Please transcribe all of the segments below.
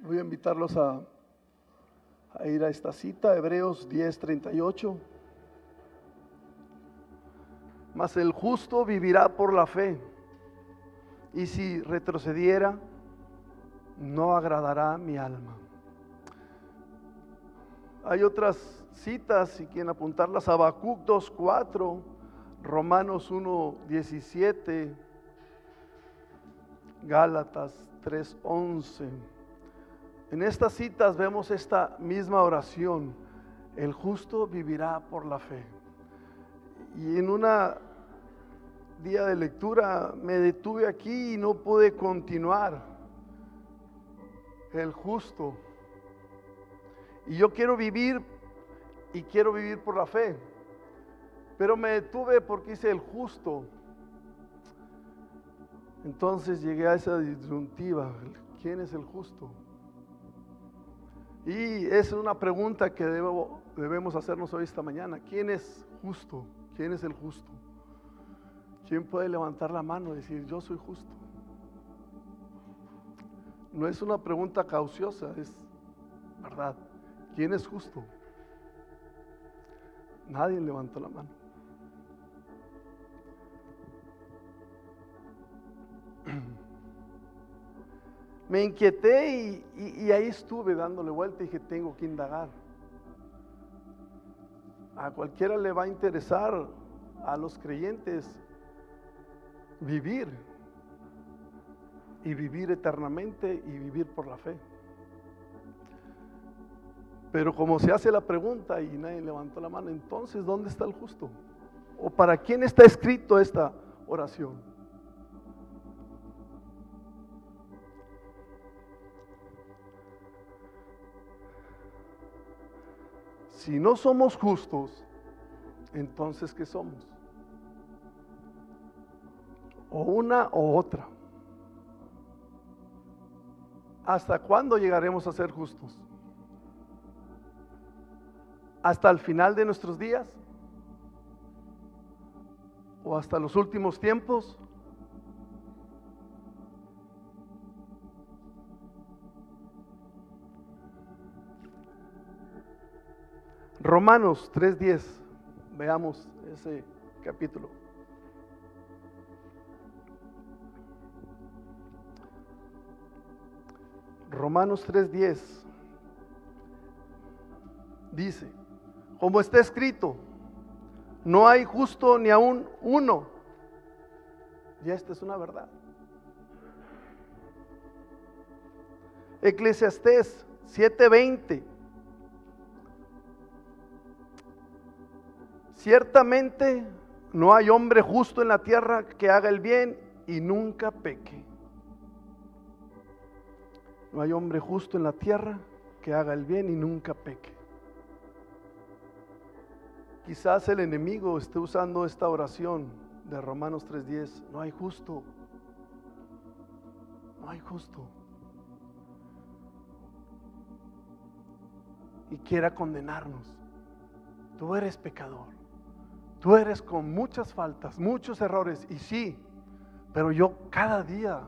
Voy a invitarlos a, ir a esta cita, Hebreos 10:38. Mas el justo vivirá por la fe, y si retrocediera, no agradará mi alma. Hay otras citas, si quieren apuntarlas, Habacuc 2.4, Romanos 1.17, Gálatas 3.11. En estas citas vemos esta misma oración, el justo vivirá por la fe. Y en una día de lectura me detuve aquí y no pude continuar. El justo. Y yo quiero vivir y quiero vivir por la fe. Pero me detuve porque hice el justo. Entonces llegué a esa disyuntiva. ¿Quién es el justo? Y es una pregunta que debemos hacernos hoy esta mañana. ¿Quién es justo? ¿Quién es el justo? ¿Quién puede levantar la mano y decir, yo soy justo? No es una pregunta cauciosa, es verdad. ¿Quién es justo? Nadie levantó la mano. Me inquieté y, ahí estuve dándole vuelta y dije, tengo que indagar. A cualquiera le va a interesar, a los creyentes, vivir y vivir eternamente y vivir por la fe. Pero como se hace la pregunta y nadie levantó la mano, entonces, ¿dónde está el justo? ¿O para quién está escrito esta oración? Si no somos justos, entonces ¿qué somos? O una o otra. ¿Hasta cuándo llegaremos a ser justos? ¿Hasta el final de nuestros días? ¿O hasta los últimos tiempos? Romanos 3.10, veamos ese capítulo. Romanos 3.10 dice, como está escrito, no hay justo ni aún uno. Y esta es una verdad. Eclesiastés 7:20. Ciertamente no hay hombre justo en la tierra que haga el bien y nunca peque. No hay hombre justo en la tierra que haga el bien y nunca peque. Quizás el enemigo esté usando esta oración de Romanos 3:10. No hay justo. No hay justo. Y quiera condenarnos. Tú eres pecador. Tú eres con muchas faltas, muchos errores. Y sí, pero yo cada día,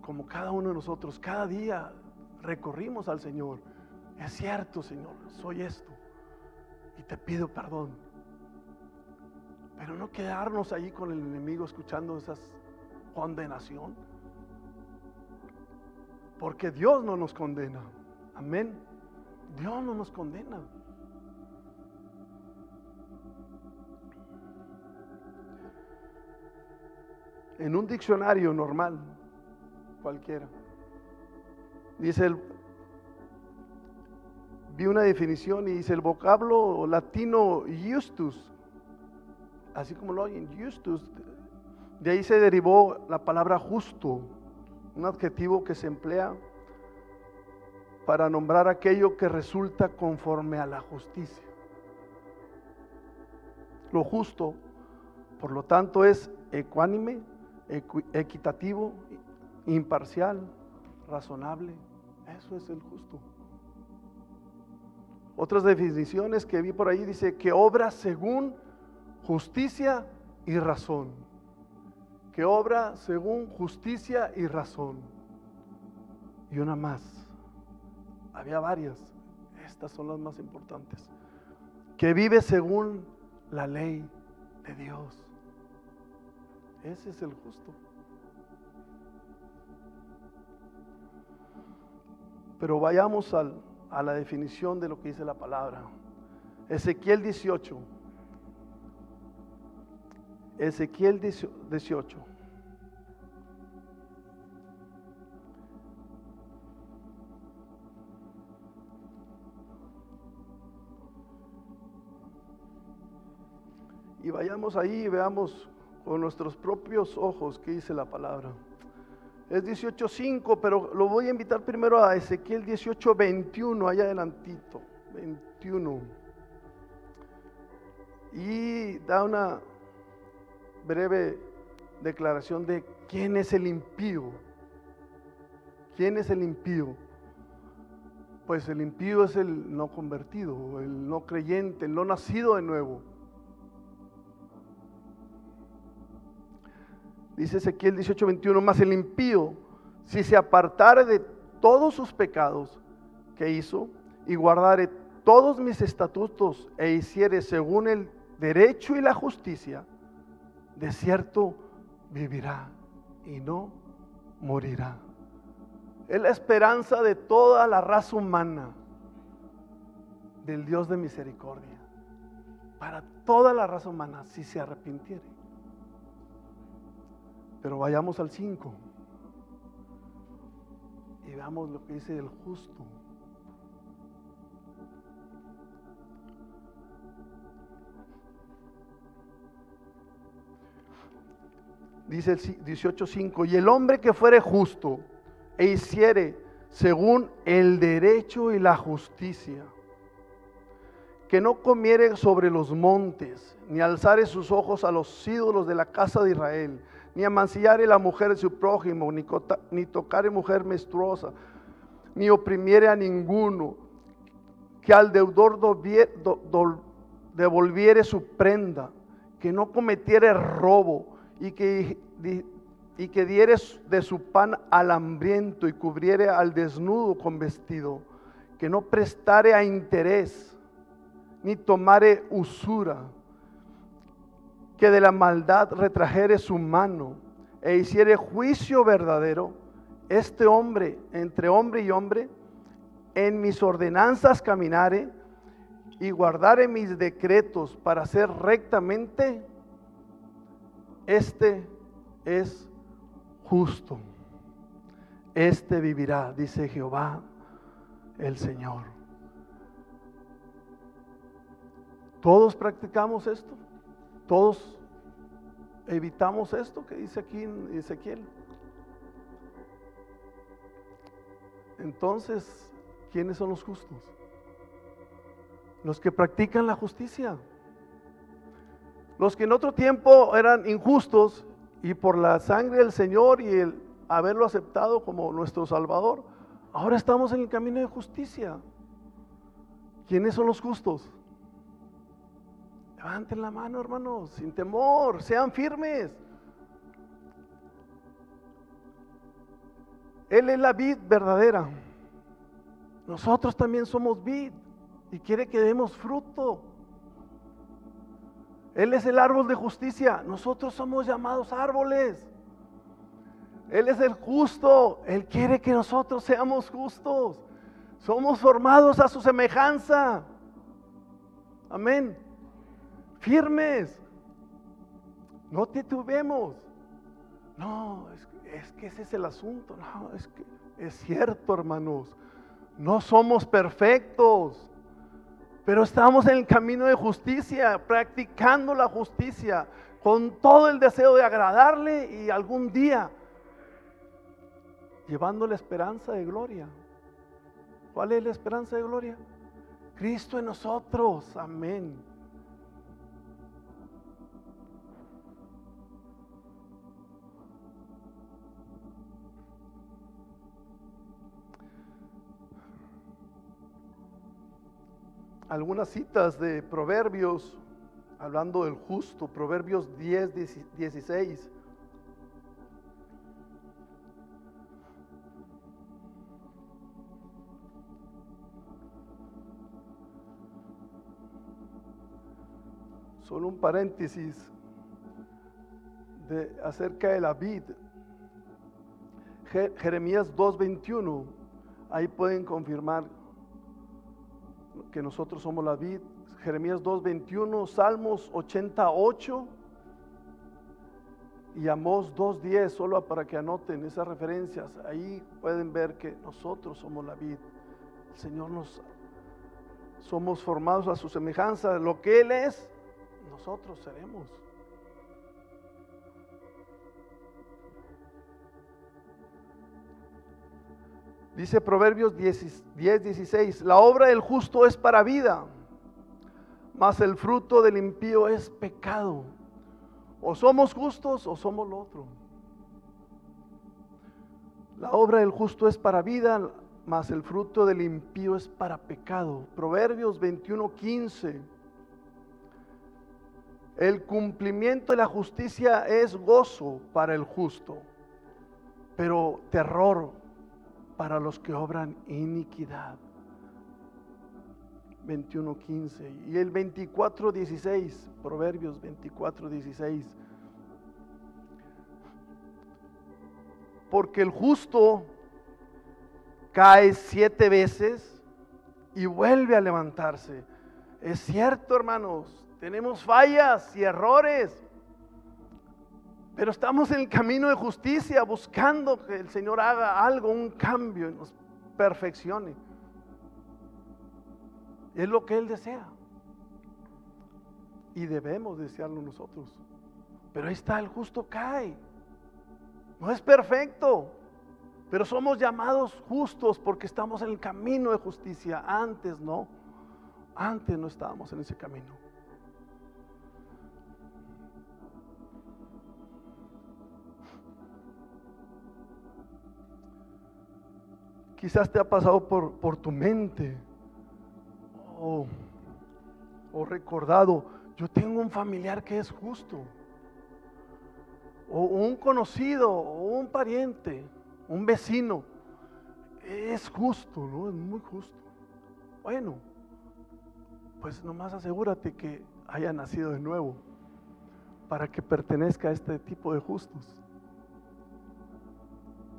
como cada uno de nosotros, cada día recorrimos al Señor. Es cierto, Señor, soy esto y te pido perdón. Pero no quedarnos allí con el enemigo escuchando esas condenación. Porque Dios no nos condena. Amén. Dios no nos condena. En un diccionario normal, cualquiera, dice el, vi una definición y dice el vocablo latino justus, así como lo oyen, justus, de ahí se derivó la palabra justo, un adjetivo que se emplea para nombrar aquello que resulta conforme a la justicia. Lo justo, por lo tanto, es ecuánime, equitativo, imparcial, razonable. Eso es el justo. Otras definiciones que vi por ahí dice que obra según justicia y razón. Que obra según justicia y razón. y una más. Había varias. Estas son las más importantes. Que vive según la ley de Dios. Ese es el justo. Pero vayamos a la definición de lo que dice la palabra. Ezequiel 18. Ezequiel 18. Y vayamos ahí y veamos con nuestros propios ojos qué dice la palabra. Es 18.5, pero lo voy a invitar primero a Ezequiel 18.21, allá adelantito. 21. Y da una breve declaración de quién es el impío. ¿Quién es el impío? Pues el impío es el no convertido, el no creyente, el no nacido de nuevo. Dice Ezequiel 18:21, más el impío, si se apartare de todos sus pecados que hizo y guardare todos mis estatutos e hiciere según el derecho y la justicia, de cierto vivirá y no morirá. Es la esperanza de toda la raza humana, del Dios de misericordia, para toda la raza humana, si se arrepintiere. Pero vayamos al 5 y veamos lo que dice el justo. dice el 18.5, y el hombre que fuere justo e hiciere según el derecho y la justicia, que no comiere sobre los montes, ni alzare sus ojos a los ídolos de la casa de Israel, ni amancillare la mujer de su prójimo, ni, tocare mujer menstruosa, ni oprimiere a ninguno, que al deudor devolviere su prenda, que no cometiere robo, y que, y que dieres de su pan al hambriento y cubriere al desnudo con vestido, que no prestare a interés, ni tomare usura, que de la maldad retrajere su mano e hiciere juicio verdadero, este hombre, entre hombre y hombre, en mis ordenanzas caminare y guardare mis decretos para hacer rectamente este es justo. Este vivirá, dice Jehová el Señor. Todos practicamos esto. Todos evitamos esto que dice aquí en Ezequiel. Entonces, ¿quiénes son los justos? Los que practican la justicia. Los que en otro tiempo eran injustos y por la sangre del Señor y el haberlo aceptado como nuestro Salvador, ahora estamos en el camino de justicia. ¿Quiénes son los justos? Levanten la mano, hermanos, sin temor, sean firmes. Él es la vid verdadera. Nosotros también somos vid y quiere que demos fruto. Él es el árbol de justicia. Nosotros somos llamados árboles. Él es el justo. Él quiere que nosotros seamos justos. Somos formados a su semejanza. Amén. Firmes. No titubemos. No, es, es, que ese es el asunto. No, es que es cierto, hermanos. No somos perfectos. Pero estamos en el camino de justicia, practicando la justicia, con todo el deseo de agradarle y algún día llevando la esperanza de gloria. ¿Cuál es la esperanza de gloria? Cristo en nosotros, amén. algunas citas de Proverbios, hablando del justo, Proverbios 10, 16. Solo un paréntesis de, acerca de la vid. Jeremías 2.21, ahí pueden confirmar que nosotros somos la vid. Jeremías 2.21, Salmos 88 y Amós 2.10, solo para que anoten esas referencias. Ahí pueden ver que nosotros somos la vid. El Señor nos somos formados a su semejanza. Lo que Él es, nosotros seremos. Dice Proverbios 10, 16, la obra del justo es para vida, mas el fruto del impío es pecado. O somos justos o somos lo otro. La obra del justo es para vida, mas el fruto del impío es para pecado. Proverbios 21, 15. El cumplimiento de la justicia es gozo para el justo, pero terror para los que obran iniquidad. 21.15 y el 24.16, Proverbios 24.16. Porque el justo cae siete veces y vuelve a levantarse. Es cierto, hermanos, tenemos fallas y errores, pero estamos en el camino de justicia buscando que el Señor haga algo, un cambio, y nos perfeccione. Es lo que Él desea. Y debemos desearlo nosotros. Pero ahí está, el justo cae. No es perfecto, pero somos llamados justos porque estamos en el camino de justicia. Antes no, antes no estábamos en ese camino. Quizás te ha pasado por, por tu mente o, o recordado, yo tengo un familiar que es justo, o un conocido, o un pariente, un vecino, es justo, ¿no? Es muy justo. Bueno, pues nomás asegúrate que haya nacido de nuevo para que pertenezca a este tipo de justos.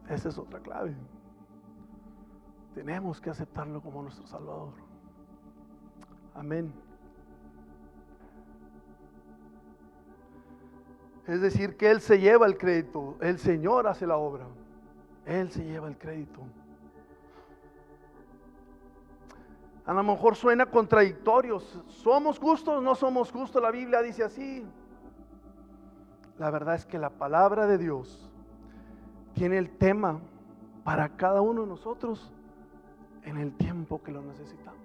Esa es otra clave. Tenemos que aceptarlo como nuestro Salvador. Amén. Es decir, que Él se lleva el crédito, el Señor hace la obra, Él se lleva el crédito. A lo mejor suena contradictorio, ¿somos justos? No somos justos, la Biblia dice así. La verdad es que la palabra de Dios tiene el tema para cada uno de nosotros en el tiempo que lo necesitamos.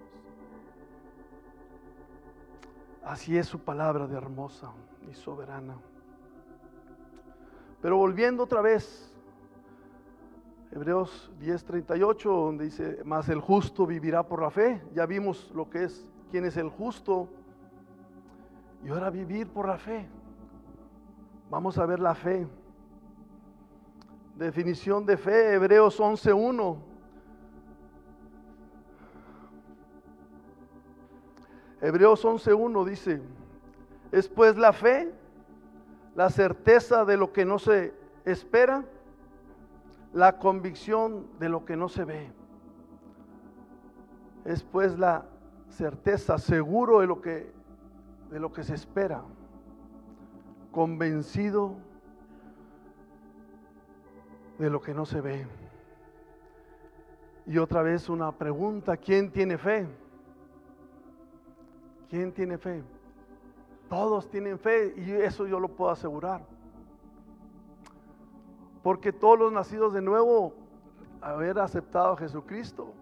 Así es su palabra de hermosa y soberana. Pero volviendo otra vez, Hebreos 10:38, donde dice, más el justo vivirá por la fe. Ya vimos lo que es, quién es el justo. Y ahora vivir por la fe. Vamos a ver la fe. Definición de fe, Hebreos 11:1 Hebreos 11.1 dice, es pues la fe, la certeza de lo que no se espera, la convicción de lo que no se ve. Es pues la certeza, seguro de lo que, de lo que se espera, convencido de lo que no se ve. Y otra vez una pregunta, ¿quién tiene fe? ¿Quién tiene fe? Todos tienen fe y eso yo lo puedo asegurar. Porque todos los nacidos de nuevo, haber aceptado a Jesucristo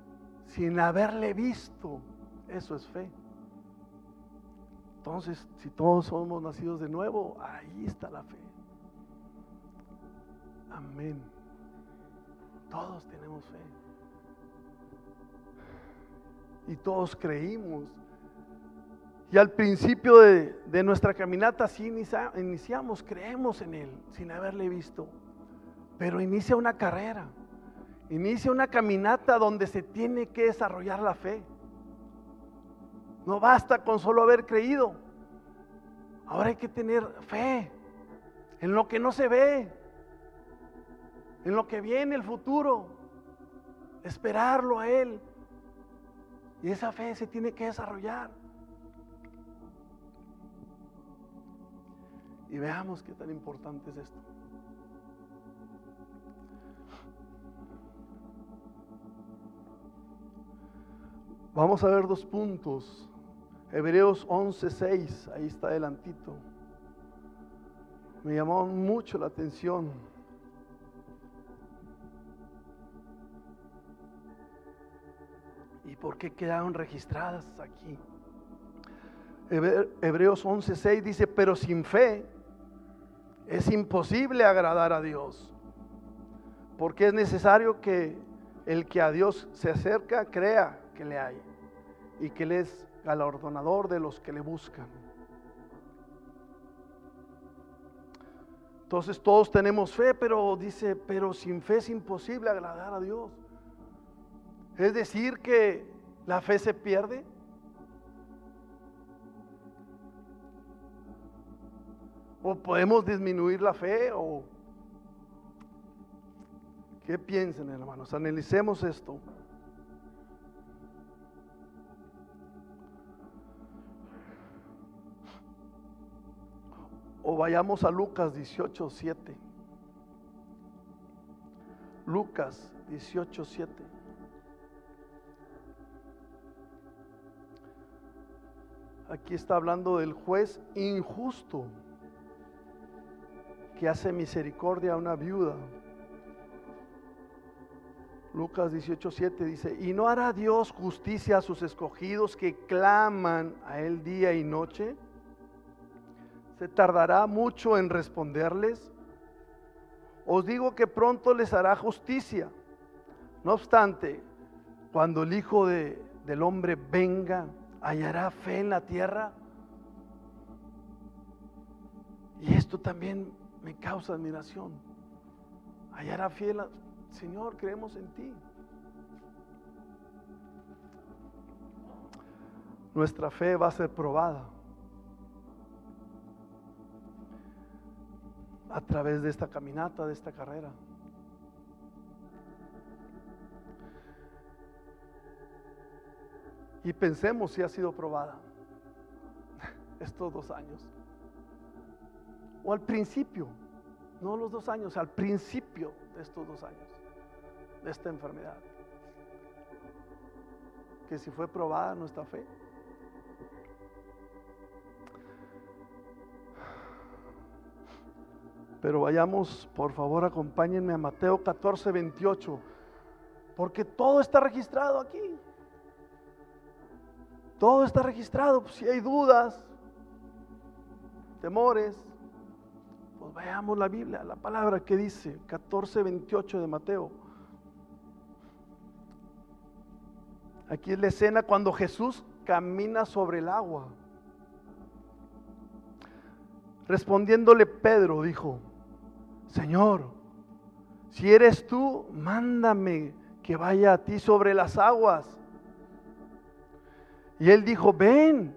sin haberle visto, eso es fe. Entonces, si todos somos nacidos de nuevo, ahí está la fe. Amén. Todos tenemos fe. Y todos creímos y al principio de, nuestra caminata sí iniciamos, creemos en Él sin haberle visto. Pero inicia una carrera, inicia una caminata donde se tiene que desarrollar la fe. No basta con solo haber creído. Ahora hay que tener fe en lo que no se ve, en lo que viene el futuro, esperarlo a Él. Y esa fe se tiene que desarrollar. Y veamos qué tan importante es esto. Vamos a ver dos puntos. Hebreos 11:6, ahí está adelantito. Me llamó mucho la atención. ¿Y por qué quedaron registradas aquí? Hebreos 11:6 dice, pero sin fe es imposible agradar a Dios, porque es necesario que el que a Dios se acerca crea que le hay y que Él es galardonador de los que le buscan. Entonces todos tenemos fe, pero dice, pero sin fe es imposible agradar a Dios. Es decir, que la fe se pierde. O podemos disminuir la fe o ¿Qué piensan, hermanos? Analicemos esto. O vayamos a Lucas 18, 7. Lucas 18, 7. Aquí está hablando del juez injusto que hace misericordia a una viuda. Lucas 18, 7 dice, ¿y no hará Dios justicia a sus escogidos que claman a Él día y noche? ¿Se tardará mucho en responderles? Os digo que pronto les hará justicia. No obstante, cuando el Hijo del Hombre venga, hallará fe en la tierra. Y esto también me causa admiración. Hallará la... Señor, creemos en ti. Nuestra fe va a ser probada. a través de esta caminata, de esta carrera. Y pensemos si ha sido probada estos dos años. O al principio, no los dos años, al principio de estos dos años, de esta enfermedad. Que si fue probada nuestra fe. Pero vayamos, por favor, acompáñenme a Mateo 14, 28, porque todo está registrado aquí. Todo está registrado. Si hay dudas, temores, veamos la Biblia, la palabra que dice 14, 28 de Mateo. Aquí es la escena cuando Jesús camina sobre el agua. Respondiéndole Pedro, dijo, Señor, si eres tú, mándame que vaya a ti sobre las aguas. Y él dijo, ven.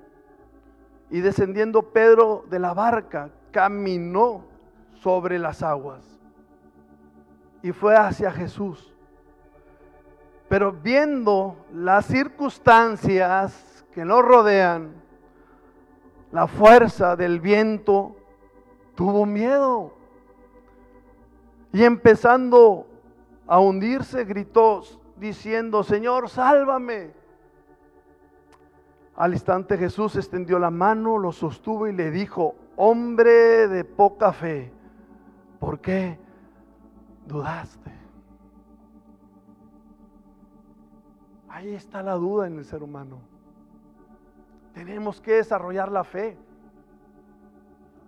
Y descendiendo Pedro de la barca, caminó sobre las aguas y fue hacia Jesús. Pero viendo las circunstancias que nos rodean, la fuerza del viento, tuvo miedo y empezando a hundirse, gritó diciendo, Señor, sálvame. Al instante Jesús extendió la mano, lo sostuvo y le dijo, hombre de poca fe, ¿por qué dudaste? Ahí está la duda en el ser humano. Tenemos que desarrollar la fe.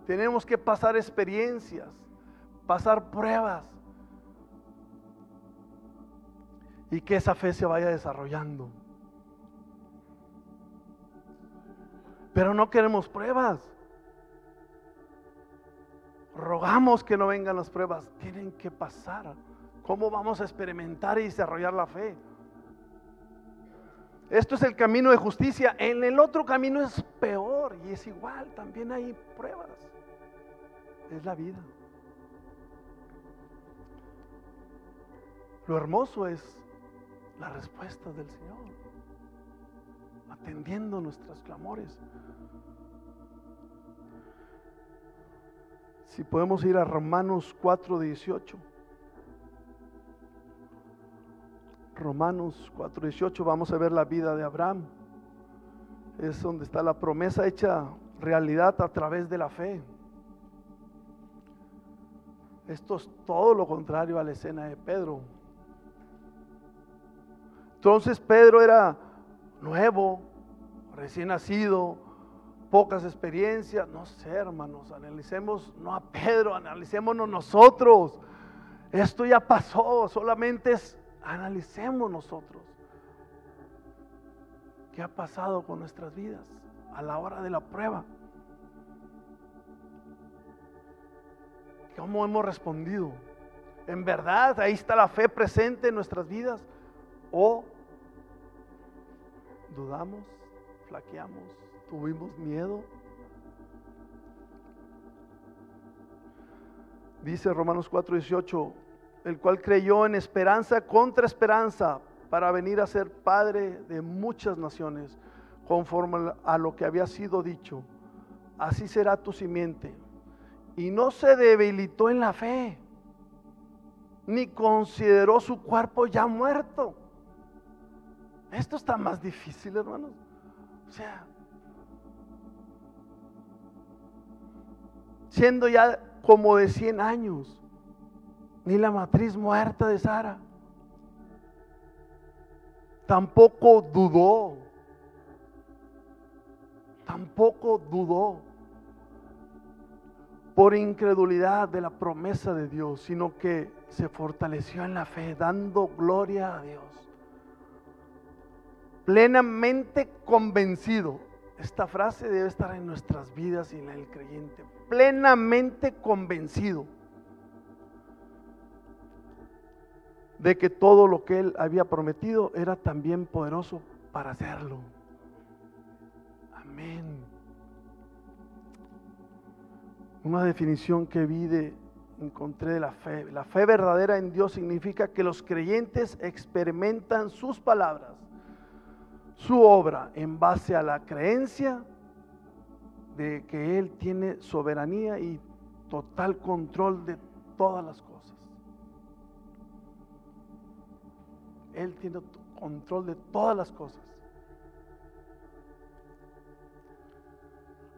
Tenemos que pasar experiencias pasar pruebas y que esa fe se vaya desarrollando. Pero no queremos pruebas. Rogamos que no vengan las pruebas. Tienen que pasar. ¿Cómo vamos a experimentar y desarrollar la fe? Esto es el camino de justicia. En el otro camino es peor. y es igual, también hay pruebas. Es la vida. Lo hermoso es la respuesta del Señor, atendiendo nuestros clamores. Si podemos ir a Romanos 4:18. Romanos 4:18, vamos a ver la vida de Abraham. Es donde está la promesa hecha realidad a través de la fe. Esto es todo lo contrario a la escena de Pedro. Entonces Pedro era nuevo, recién nacido, pocas experiencias. No sé, hermanos, analicemos no a Pedro, analicémonos nosotros. Esto ya pasó, solamente es analicemos nosotros. ¿Qué ha pasado con nuestras vidas a la hora de la prueba? ¿Cómo hemos respondido? ¿En verdad ahí está la fe presente en nuestras vidas? ¿O dudamos, flaqueamos, tuvimos miedo? Dice Romanos 4:18, el cual creyó en esperanza contra esperanza para venir a ser padre de muchas naciones, conforme a lo que había sido dicho. Así será tu simiente y no se debilitó en la fe, ni consideró su cuerpo ya muerto. Esto está más difícil, hermanos. O sea, siendo ya como de 100 años, ni la matriz muerta de Sara, tampoco dudó, tampoco dudó por incredulidad de la promesa de Dios, sino que se fortaleció en la fe, dando gloria a Dios. Plenamente convencido. Esta frase debe estar en nuestras vidas y en el creyente. Plenamente convencido de que todo lo que él había prometido era también poderoso para hacerlo. Amén. Una definición que vi de, encontré de la fe. La fe verdadera en Dios significa que los creyentes experimentan sus palabras, su obra, en base a la creencia de que Él tiene soberanía y total control de todas las cosas. Él tiene control de todas las cosas.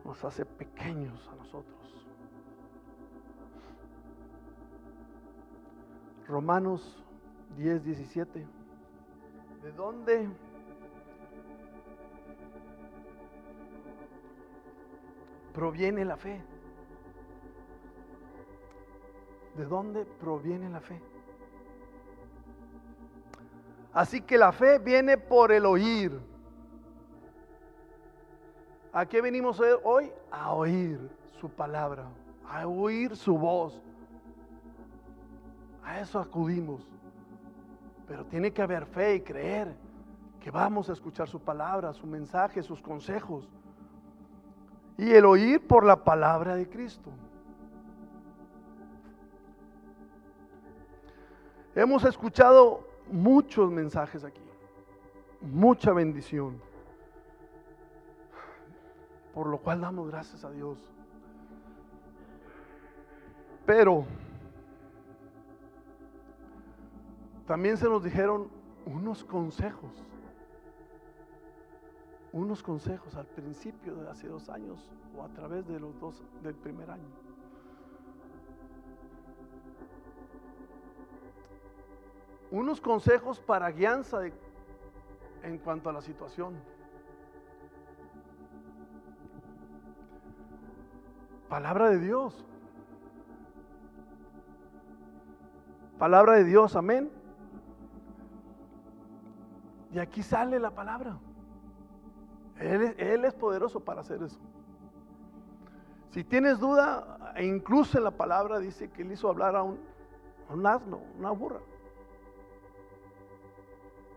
Nos hace pequeños a nosotros. Romanos 10, 17. ¿De dónde? Proviene la fe? ¿De dónde proviene la fe? Así que la fe viene por el oír. ¿A qué venimos hoy? A oír su palabra, a oír su voz. A eso acudimos. Pero tiene que haber fe y creer que vamos a escuchar su palabra, su mensaje, sus consejos. Y el oír por la palabra de Cristo. Hemos escuchado muchos mensajes aquí, mucha bendición, por lo cual damos gracias a Dios. Pero También se nos dijeron unos consejos, unos consejos al principio de hace dos años o a través de los dos del primer año. Unos consejos para guianza en cuanto a la situación. Palabra de Dios. Palabra de Dios, amén. Y aquí sale la palabra. Él, es poderoso para hacer eso. Si tienes duda, e incluso en la palabra dice que él hizo hablar a un, a un asno, una burra.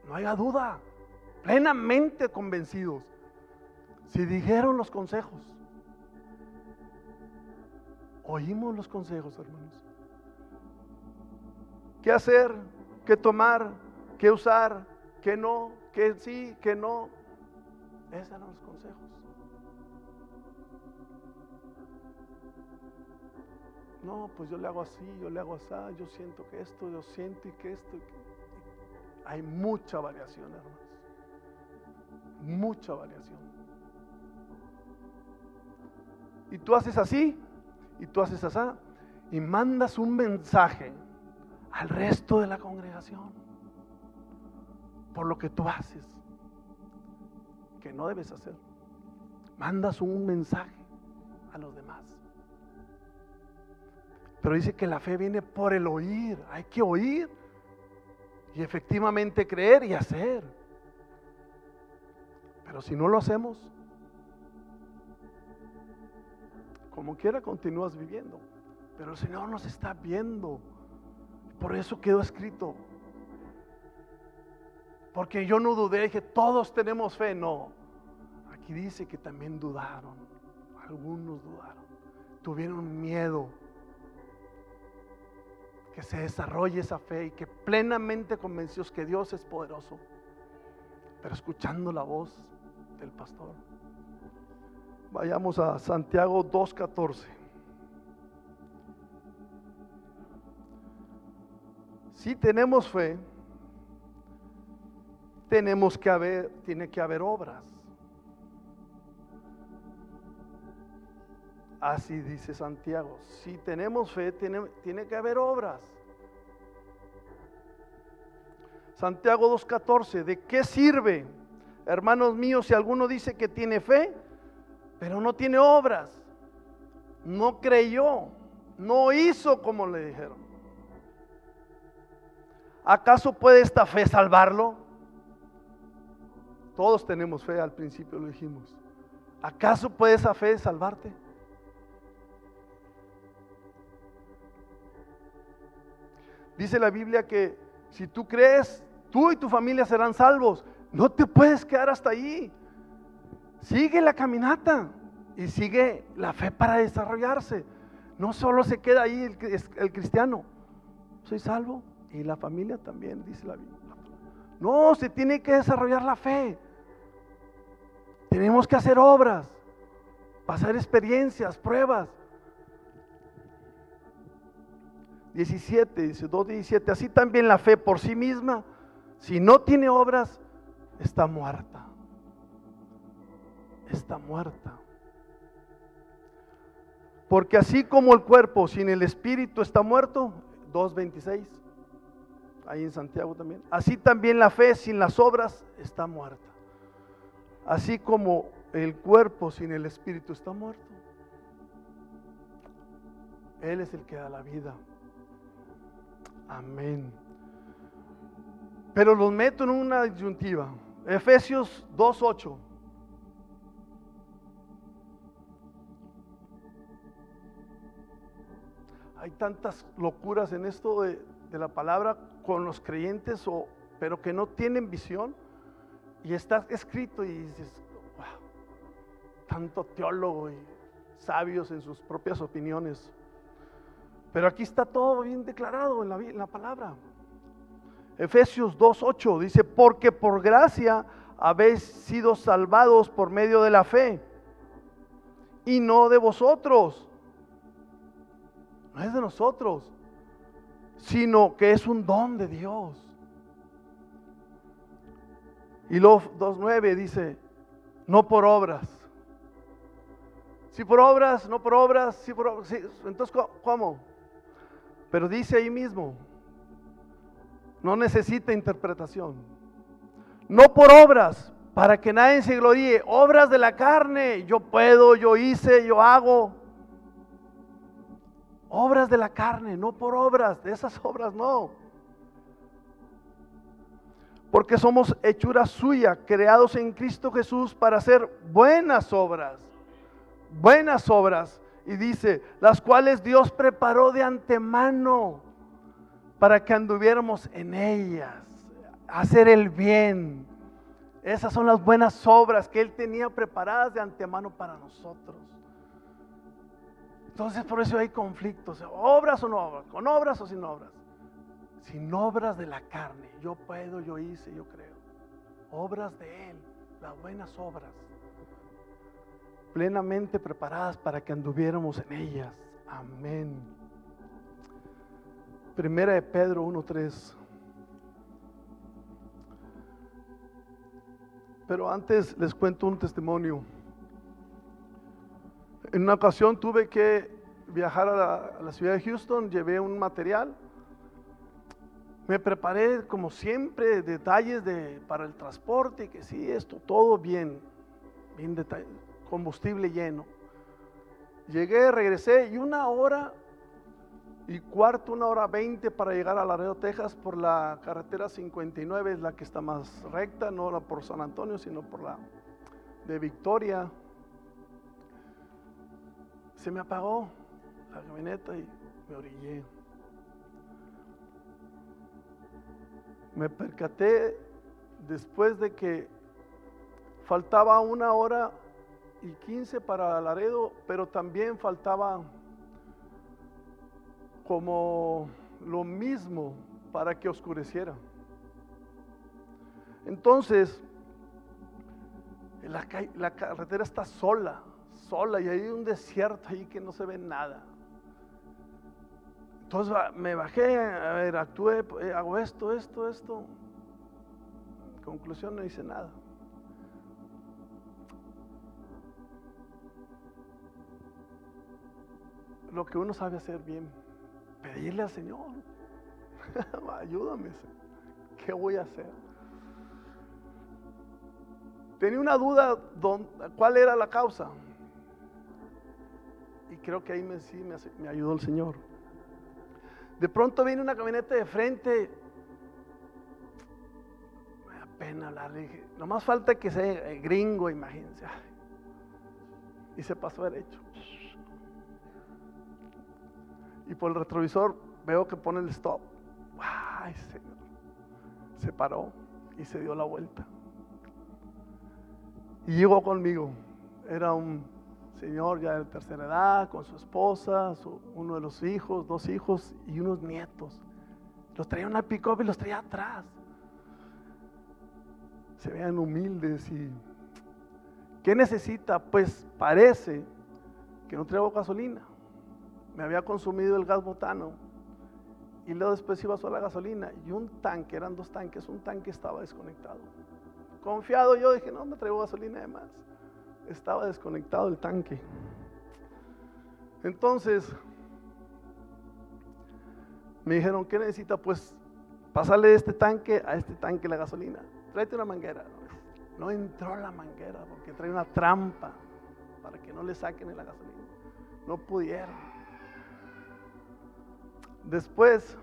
No haya duda, plenamente convencidos. Si dijeron los consejos, oímos los consejos, hermanos. ¿Qué hacer? ¿Qué tomar? ¿Qué usar? ¿Qué no? ¿Qué sí? ¿Qué no? Esos eran los consejos. No, pues yo le hago así, yo le hago así, yo siento que esto, yo siento y que esto. Hay mucha variación, hermanos. Mucha variación. Y tú haces así, y tú haces así, y mandas un mensaje al resto de la congregación por lo que tú haces, que no debes hacer. Mandas un mensaje a los demás. Pero dice que la fe viene por el oír. Hay que oír y efectivamente creer y hacer. Pero si no lo hacemos, como quiera continúas viviendo. Pero el Señor nos está viendo. Por eso quedó escrito. Porque yo no dudé, dije, todos tenemos fe. No. Aquí dice que también dudaron. Algunos dudaron. Tuvieron miedo que se desarrolle esa fe y que plenamente convencidos que Dios es poderoso, pero escuchando la voz del pastor. Vayamos a Santiago 2.14. Si tenemos fe, tenemos que haber, tiene que haber obras. Así dice Santiago. Si tenemos fe, tiene, tiene que haber obras. Santiago 2.14, ¿de qué sirve, hermanos míos, si alguno dice que tiene fe, pero no tiene obras? No creyó, no hizo como le dijeron. ¿Acaso puede esta fe salvarlo? Todos tenemos fe, al principio lo dijimos. ¿Acaso puede esa fe salvarte? Dice la Biblia que si tú crees, tú y tu familia serán salvos. No te puedes quedar hasta ahí. Sigue la caminata y sigue la fe para desarrollarse. No solo se queda ahí el, cristiano. Soy salvo y la familia también, dice la Biblia. No, se tiene que desarrollar la fe. Tenemos que hacer obras, pasar experiencias, pruebas. 17, dice 2.17, así también la fe por sí misma, si no tiene obras, está muerta. Está muerta. Porque así como el cuerpo sin el espíritu está muerto, 2.26, ahí en Santiago también, así también la fe sin las obras está muerta. Así como el cuerpo sin el espíritu está muerto, Él es el que da la vida. Amén. Pero los meto en una disyuntiva. Efesios 2.8. Hay tantas locuras en esto de, la palabra con los creyentes, o, pero que no tienen visión. Y está escrito y dices, wow, tanto teólogo y sabios en sus propias opiniones. Pero aquí está todo bien declarado en la, en la palabra. Efesios 2.8 dice, porque por gracia habéis sido salvados por medio de la fe y no de vosotros. No es de nosotros, sino que es un don de Dios. Y luego 2.9 dice, no por obras. Si por obras, no por obras, si por obras. entonces, ¿cómo? Pero dice ahí mismo, no necesita interpretación. No por obras, para que nadie se gloríe. Obras de la carne, yo puedo, yo hice, yo hago. Obras de la carne, no por obras, de esas obras no. Porque somos hechura suya, creados en Cristo Jesús para hacer buenas obras. Buenas obras y dice, las cuales Dios preparó de antemano para que anduviéramos en ellas, hacer el bien, Esas son las buenas obras que Él tenía preparadas de antemano para nosotros. Entonces por eso hay conflictos, obras o no obras, con obras o sin obras. Sin obras de la carne, yo puedo, yo hice, yo creo. Obras de Él, las buenas obras, plenamente preparadas para que anduviéramos en ellas. Amén. Primera de Pedro 1.3. Pero antes les cuento un testimonio. En una ocasión tuve que viajar a la, ciudad de Houston, llevé un material. Me preparé como siempre detalles de, para el transporte, que sí, esto, todo bien, bien combustible lleno. Llegué, regresé y una hora y cuarto, una hora veinte para llegar a Laredo, Texas por la carretera 59, es la que está más recta, no la por San Antonio, sino por la de Victoria. Se me apagó la camioneta y me orillé. Me percaté después de que faltaba una hora y quince para Laredo, pero también faltaba como lo mismo para que oscureciera. Entonces, la, la, carretera está sola, y hay un desierto ahí que no se ve nada. Entonces me bajé, a ver, actué, eh, hago esto, esto, esto. Conclusión, no hice nada. Lo que uno sabe hacer bien pedirle al Señor, ayúdame, ¿qué voy a hacer? Tenía una duda, ¿cuál era la causa? Y creo que ahí me, sí me, ayudó el Señor. De pronto viene una camioneta de frente. Me da pena hablar. Nomás falta que sea gringo, imagínense. Y se pasó derecho y por el retrovisor veo que pone el stop. ¡Ay, Señor! Se paró y se dio la vuelta. Y llegó conmigo. Era un señor ya de tercera edad, con su esposa, uno de los hijos, dos hijos y unos nietos. Los traía una pick y los traía atrás. Se vean humildes y... ¿Qué necesita? Pues parece que no traigo gasolina me había consumido el gas butano y luego después iba sola la gasolina y un tanque, eran dos tanques, un tanque estaba desconectado. Confiado yo dije, no me traigo gasolina de más. Estaba desconectado el tanque. Entonces, me dijeron, ¿qué necesita? Pues pasarle de este tanque a este tanque la gasolina. Tráete una manguera. No entró la manguera porque trae una trampa para que no le saquen la gasolina. No pudieron. Después,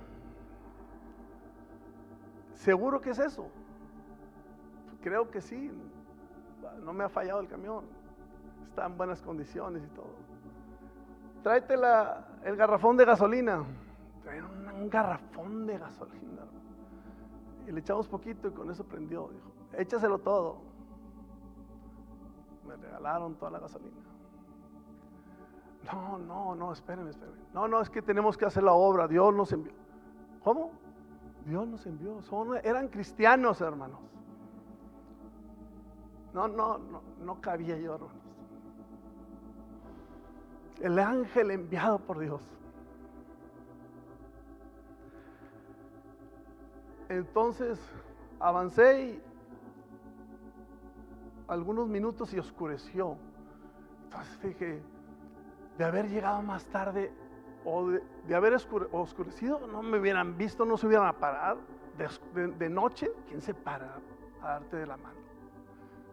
seguro que es eso. Creo que sí. No me ha fallado el camión. Está en buenas condiciones y todo. Tráete el garrafón de gasolina. Trae un, garrafón de gasolina. Y le echamos poquito y con eso prendió. Dijo, échaselo todo. Me regalaron toda la gasolina. No, no, no, espérenme, espérenme. No, no, es que tenemos que hacer la obra. Dios nos envió. ¿Cómo? Dios nos envió. Son, eran cristianos, hermanos. No, no, no, no cabía yo, hermanos. El ángel enviado por Dios. Entonces avancé y algunos minutos y oscureció. Entonces dije, de haber llegado más tarde o de, haber oscurecido, no me hubieran visto, no se hubieran a parar de, noche. ¿Quién se para a darte de la mano?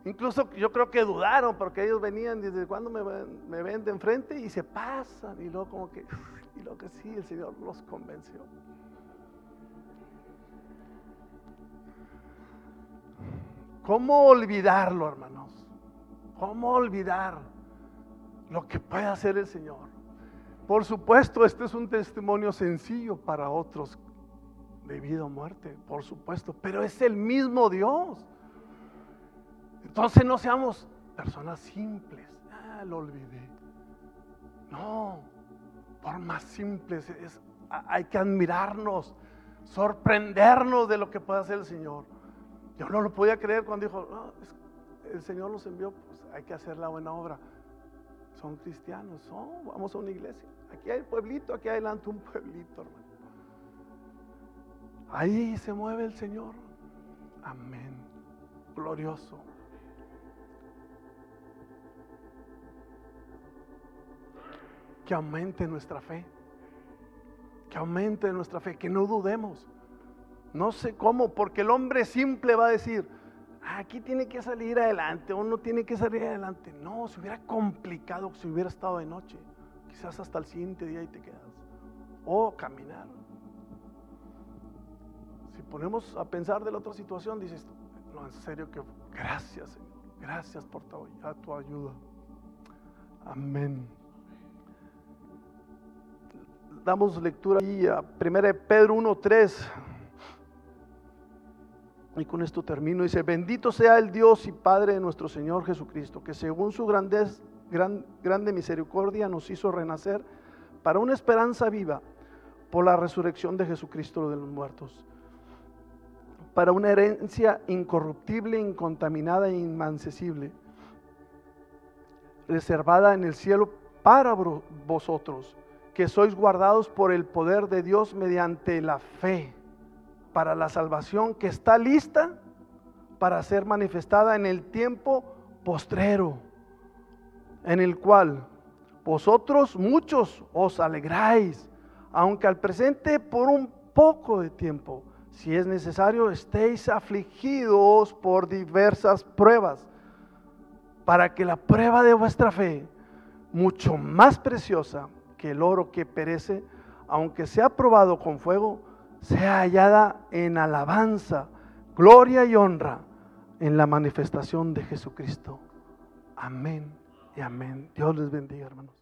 Incluso yo creo que dudaron porque ellos venían desde cuando me, ven de enfrente y se pasan y luego como que, y lo que sí, el Señor los convenció. ¿Cómo olvidarlo, hermanos? ¿Cómo olvidar? lo que puede hacer el Señor. Por supuesto, este es un testimonio sencillo para otros de vida o muerte, por supuesto, pero es el mismo Dios. Entonces no seamos personas simples. Ah, lo olvidé. No, por más simples es, hay que admirarnos, sorprendernos de lo que puede hacer el Señor. Yo no lo podía creer cuando dijo, el Señor nos envió, pues hay que hacer la buena obra. Son cristianos, son, vamos a una iglesia. Aquí hay pueblito, aquí adelante un pueblito, hermano. Ahí se mueve el Señor. Amén. Glorioso. Que aumente nuestra fe. Que aumente nuestra fe. Que no dudemos. No sé cómo, porque el hombre simple va a decir, aquí tiene que salir adelante, uno tiene que salir adelante. No, se hubiera complicado si hubiera estado de noche. Quizás hasta el siguiente día y te quedas. O caminar. Si ponemos a pensar de la otra situación, dices, no, en serio que gracias Señor, gracias por tu, tu ayuda. Amén. Damos lectura ahí a 1 Pedro 1.3. Y con esto termino. Dice, bendito sea el Dios y Padre de nuestro Señor Jesucristo, que según su grandez, gran, grande misericordia nos hizo renacer para una esperanza viva por la resurrección de Jesucristo de los muertos, para una herencia incorruptible, incontaminada e inmancesible, reservada en el cielo para vosotros, que sois guardados por el poder de Dios mediante la fe para la salvación que está lista para ser manifestada en el tiempo postrero, en el cual vosotros muchos os alegráis, aunque al presente por un poco de tiempo, si es necesario, estéis afligidos por diversas pruebas, para que la prueba de vuestra fe, mucho más preciosa que el oro que perece, aunque sea probado con fuego, sea hallada en alabanza, gloria y honra en la manifestación de Jesucristo. Amén y amén. Dios les bendiga, hermanos.